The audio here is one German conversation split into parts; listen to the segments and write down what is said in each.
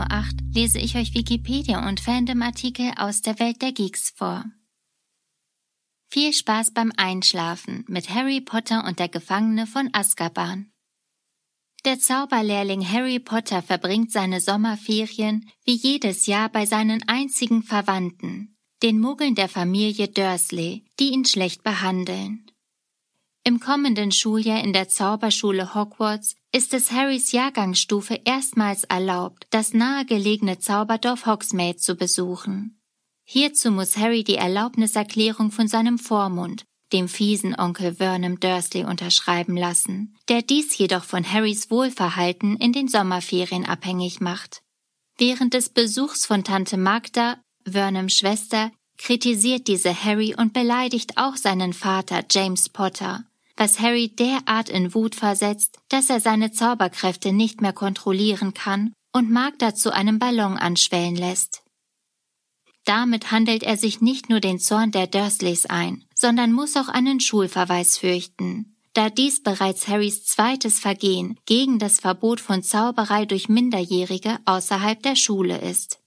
18.08 Uhr lese ich euch Wikipedia und Fandom-Artikel aus der Welt der Geeks vor. Viel Spaß beim Einschlafen mit Harry Potter und der Gefangene von Azkaban. Der Zauberlehrling Harry Potter verbringt seine Sommerferien wie jedes Jahr bei seinen einzigen Verwandten, den Muggeln der Familie Dursley, die ihn schlecht behandeln. Im kommenden Schuljahr in der Zauberschule Hogwarts ist es Harrys Jahrgangsstufe erstmals erlaubt, das nahegelegene Zauberdorf Hogsmeade zu besuchen. Hierzu muss Harry die Erlaubniserklärung von seinem Vormund, dem fiesen Onkel Vernon Dursley unterschreiben lassen, der dies jedoch von Harrys Wohlverhalten in den Sommerferien abhängig macht. Während des Besuchs von Tante Magda, Vernons Schwester, kritisiert diese Harry und beleidigt auch seinen Vater James Potter, was Harry derart in Wut versetzt, dass er seine Zauberkräfte nicht mehr kontrollieren kann und Magda zu einem Ballon anschwellen lässt. Damit handelt er sich nicht nur den Zorn der Dursleys ein, sondern muss auch einen Schulverweis fürchten, da dies bereits Harrys zweites Vergehen gegen das Verbot von Zauberei durch Minderjährige außerhalb der Schule ist.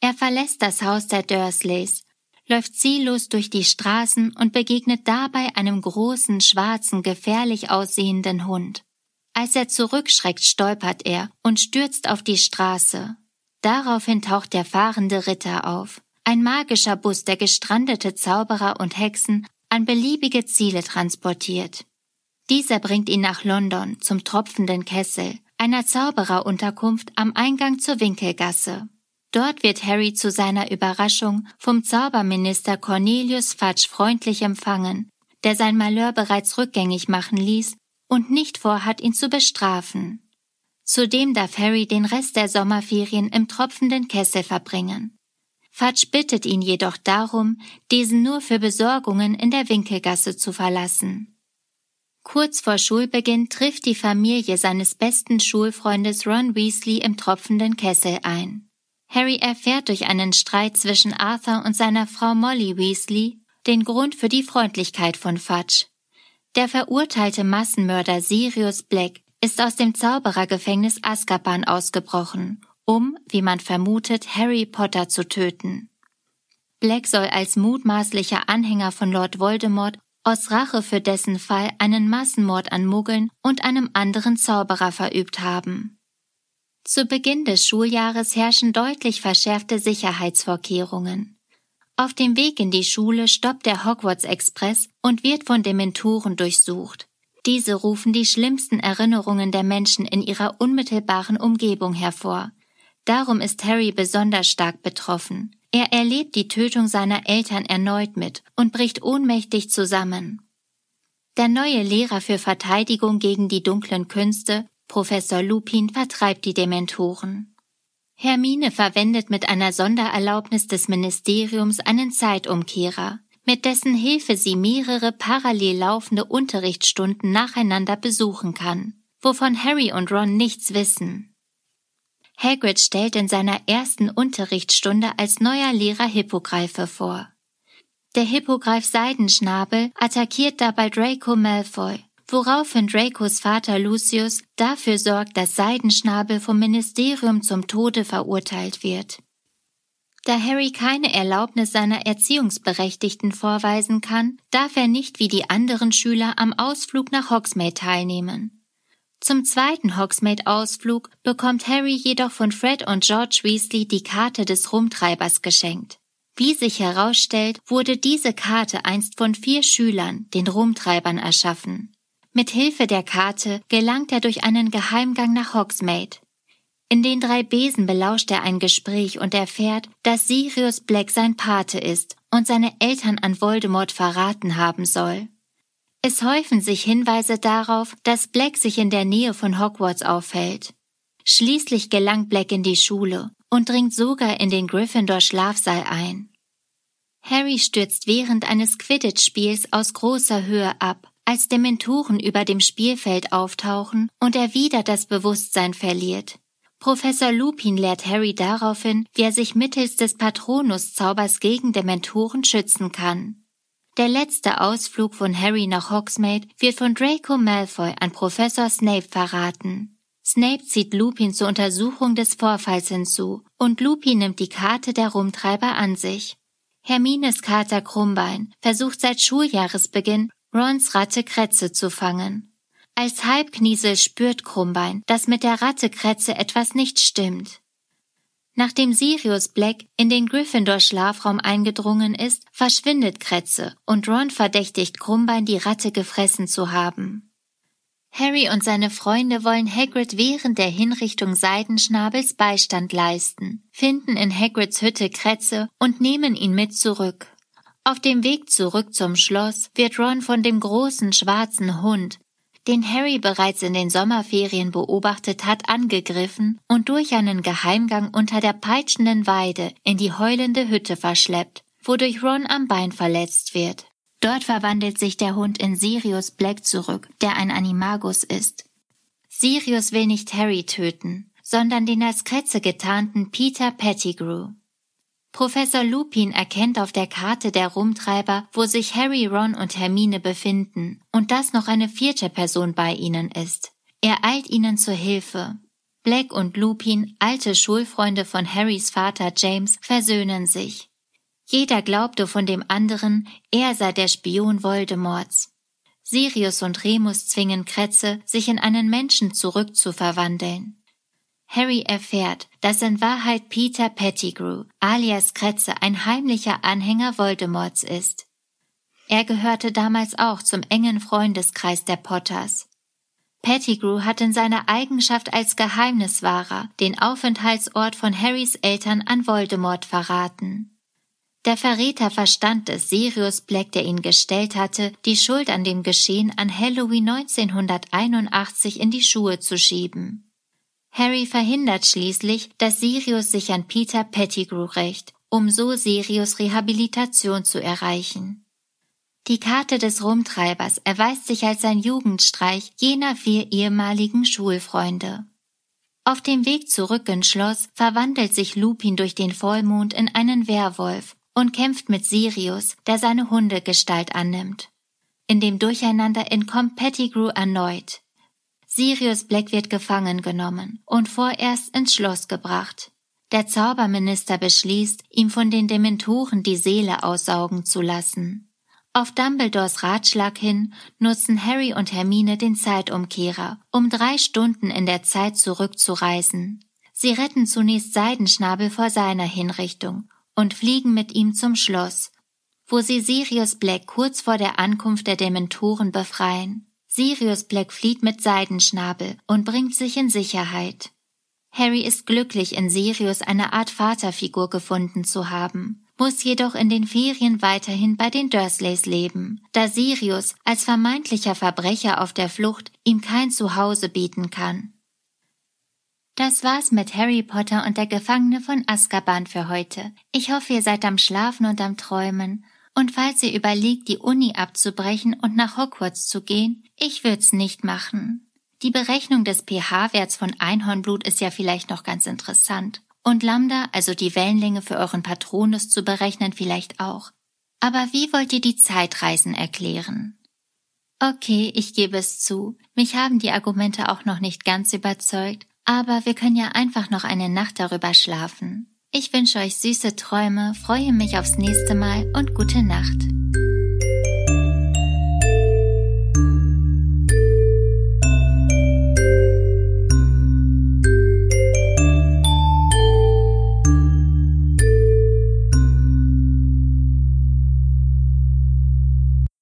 Er verlässt das Haus der Dursleys, läuft ziellos durch die Straßen und begegnet dabei einem großen, schwarzen, gefährlich aussehenden Hund. Als er zurückschreckt, stolpert er und stürzt auf die Straße. Daraufhin taucht der fahrende Ritter auf. Ein magischer Bus, der gestrandete Zauberer und Hexen an beliebige Ziele transportiert. Dieser bringt ihn nach London zum tropfenden Kessel, einer Zaubererunterkunft am Eingang zur Winkelgasse. Dort wird Harry zu seiner Überraschung vom Zauberminister Cornelius Fudge freundlich empfangen, der sein Malheur bereits rückgängig machen ließ und nicht vorhat, ihn zu bestrafen. Zudem darf Harry den Rest der Sommerferien im tropfenden Kessel verbringen. Fudge bittet ihn jedoch darum, diesen nur für Besorgungen in der Winkelgasse zu verlassen. Kurz vor Schulbeginn trifft die Familie seines besten Schulfreundes Ron Weasley im tropfenden Kessel ein. Harry erfährt durch einen Streit zwischen Arthur und seiner Frau Molly Weasley den Grund für die Freundlichkeit von Fudge. Der verurteilte Massenmörder Sirius Black ist aus dem Zauberergefängnis Azkaban ausgebrochen, um, wie man vermutet, Harry Potter zu töten. Black soll als mutmaßlicher Anhänger von Lord Voldemort aus Rache für dessen Fall einen Massenmord an Muggeln und einem anderen Zauberer verübt haben. Zu Beginn des Schuljahres herrschen deutlich verschärfte Sicherheitsvorkehrungen. Auf dem Weg in die Schule stoppt der Hogwarts Express und wird von Dementoren durchsucht. Diese rufen die schlimmsten Erinnerungen der Menschen in ihrer unmittelbaren Umgebung hervor. Darum ist Harry besonders stark betroffen. Er erlebt die Tötung seiner Eltern erneut mit und bricht ohnmächtig zusammen. Der neue Lehrer für Verteidigung gegen die dunklen Künste, Professor Lupin, vertreibt die Dementoren. Hermine verwendet mit einer Sondererlaubnis des Ministeriums einen Zeitumkehrer mit dessen Hilfe sie mehrere parallel laufende Unterrichtsstunden nacheinander besuchen kann, wovon Harry und Ron nichts wissen. Hagrid stellt in seiner ersten Unterrichtsstunde als neuer Lehrer Hippogreife vor. Der Hippogreif Seidenschnabel attackiert dabei Draco Malfoy, woraufhin Dracos Vater Lucius dafür sorgt, dass Seidenschnabel vom Ministerium zum Tode verurteilt wird. Da Harry keine Erlaubnis seiner Erziehungsberechtigten vorweisen kann, darf er nicht wie die anderen Schüler am Ausflug nach Hogsmeade teilnehmen. Zum zweiten Hogsmeade-Ausflug bekommt Harry jedoch von Fred und George Weasley die Karte des Rumtreibers geschenkt. Wie sich herausstellt, wurde diese Karte einst von vier Schülern, den Rumtreibern, erschaffen. Mit Hilfe der Karte gelangt er durch einen Geheimgang nach Hogsmeade. In den drei Besen belauscht er ein Gespräch und erfährt, dass Sirius Black sein Pate ist und seine Eltern an Voldemort verraten haben soll. Es häufen sich Hinweise darauf, dass Black sich in der Nähe von Hogwarts aufhält. Schließlich gelangt Black in die Schule und dringt sogar in den Gryffindor Schlafsaal ein. Harry stürzt während eines Quidditch-Spiels aus großer Höhe ab, als Dementoren über dem Spielfeld auftauchen und er wieder das Bewusstsein verliert. Professor Lupin lehrt Harry daraufhin, wie er sich mittels des Patronus-Zaubers gegen Dementoren schützen kann. Der letzte Ausflug von Harry nach Hogsmeade wird von Draco Malfoy an Professor Snape verraten. Snape zieht Lupin zur Untersuchung des Vorfalls hinzu und Lupin nimmt die Karte der Rumtreiber an sich. Hermines Kater Krummbein versucht seit Schuljahresbeginn Rons Ratte Kretze zu fangen. Als Halbkniesel spürt Krummbein, dass mit der Ratte Kretze etwas nicht stimmt. Nachdem Sirius Black in den Gryffindor-Schlafraum eingedrungen ist, verschwindet Kretze und Ron verdächtigt Krummbein, die Ratte gefressen zu haben. Harry und seine Freunde wollen Hagrid während der Hinrichtung Seidenschnabels Beistand leisten, finden in Hagrids Hütte Kretze und nehmen ihn mit zurück. Auf dem Weg zurück zum Schloss wird Ron von dem großen schwarzen Hund, den Harry bereits in den Sommerferien beobachtet hat, angegriffen und durch einen Geheimgang unter der peitschenden Weide in die heulende Hütte verschleppt, wodurch Ron am Bein verletzt wird. Dort verwandelt sich der Hund in Sirius Black zurück, der ein Animagus ist. Sirius will nicht Harry töten, sondern den als Kretze getarnten Peter Pettigrew. Professor Lupin erkennt auf der Karte der Rumtreiber, wo sich Harry, Ron und Hermine befinden und dass noch eine vierte Person bei ihnen ist. Er eilt ihnen zur Hilfe. Black und Lupin, alte Schulfreunde von Harrys Vater James, versöhnen sich. Jeder glaubte von dem anderen, er sei der Spion Voldemorts. Sirius und Remus zwingen Kretze, sich in einen Menschen zurückzuverwandeln. Harry erfährt, dass in Wahrheit Peter Pettigrew alias Kretze ein heimlicher Anhänger Voldemorts ist. Er gehörte damals auch zum engen Freundeskreis der Potters. Pettigrew hat in seiner Eigenschaft als Geheimniswahrer den Aufenthaltsort von Harrys Eltern an Voldemort verraten. Der Verräter verstand es Sirius Black, der ihn gestellt hatte, die Schuld an dem Geschehen an Halloween 1981 in die Schuhe zu schieben. Harry verhindert schließlich, dass Sirius sich an Peter Pettigrew rächt, um so Sirius Rehabilitation zu erreichen. Die Karte des Rumtreibers erweist sich als ein Jugendstreich jener vier ehemaligen Schulfreunde. Auf dem Weg zurück ins Schloss verwandelt sich Lupin durch den Vollmond in einen Werwolf und kämpft mit Sirius, der seine Hundegestalt annimmt. In dem Durcheinander entkommt Pettigrew erneut. Sirius Black wird gefangen genommen und vorerst ins Schloss gebracht. Der Zauberminister beschließt, ihm von den Dementoren die Seele aussaugen zu lassen. Auf Dumbledores Ratschlag hin nutzen Harry und Hermine den Zeitumkehrer, um drei Stunden in der Zeit zurückzureisen. Sie retten zunächst Seidenschnabel vor seiner Hinrichtung und fliegen mit ihm zum Schloss, wo sie Sirius Black kurz vor der Ankunft der Dementoren befreien. Sirius Black flieht mit Seidenschnabel und bringt sich in Sicherheit. Harry ist glücklich, in Sirius eine Art Vaterfigur gefunden zu haben, muss jedoch in den Ferien weiterhin bei den Dursleys leben, da Sirius als vermeintlicher Verbrecher auf der Flucht ihm kein Zuhause bieten kann. Das war's mit Harry Potter und der Gefangene von Azkaban für heute. Ich hoffe, ihr seid am Schlafen und am Träumen und falls ihr überlegt, die Uni abzubrechen und nach Hogwarts zu gehen, ich würd's nicht machen. Die Berechnung des pH-Werts von Einhornblut ist ja vielleicht noch ganz interessant. Und Lambda, also die Wellenlänge für euren Patronus zu berechnen, vielleicht auch. Aber wie wollt ihr die Zeitreisen erklären? Okay, ich gebe es zu. Mich haben die Argumente auch noch nicht ganz überzeugt, aber wir können ja einfach noch eine Nacht darüber schlafen. Ich wünsche euch süße Träume, freue mich aufs nächste Mal und gute Nacht.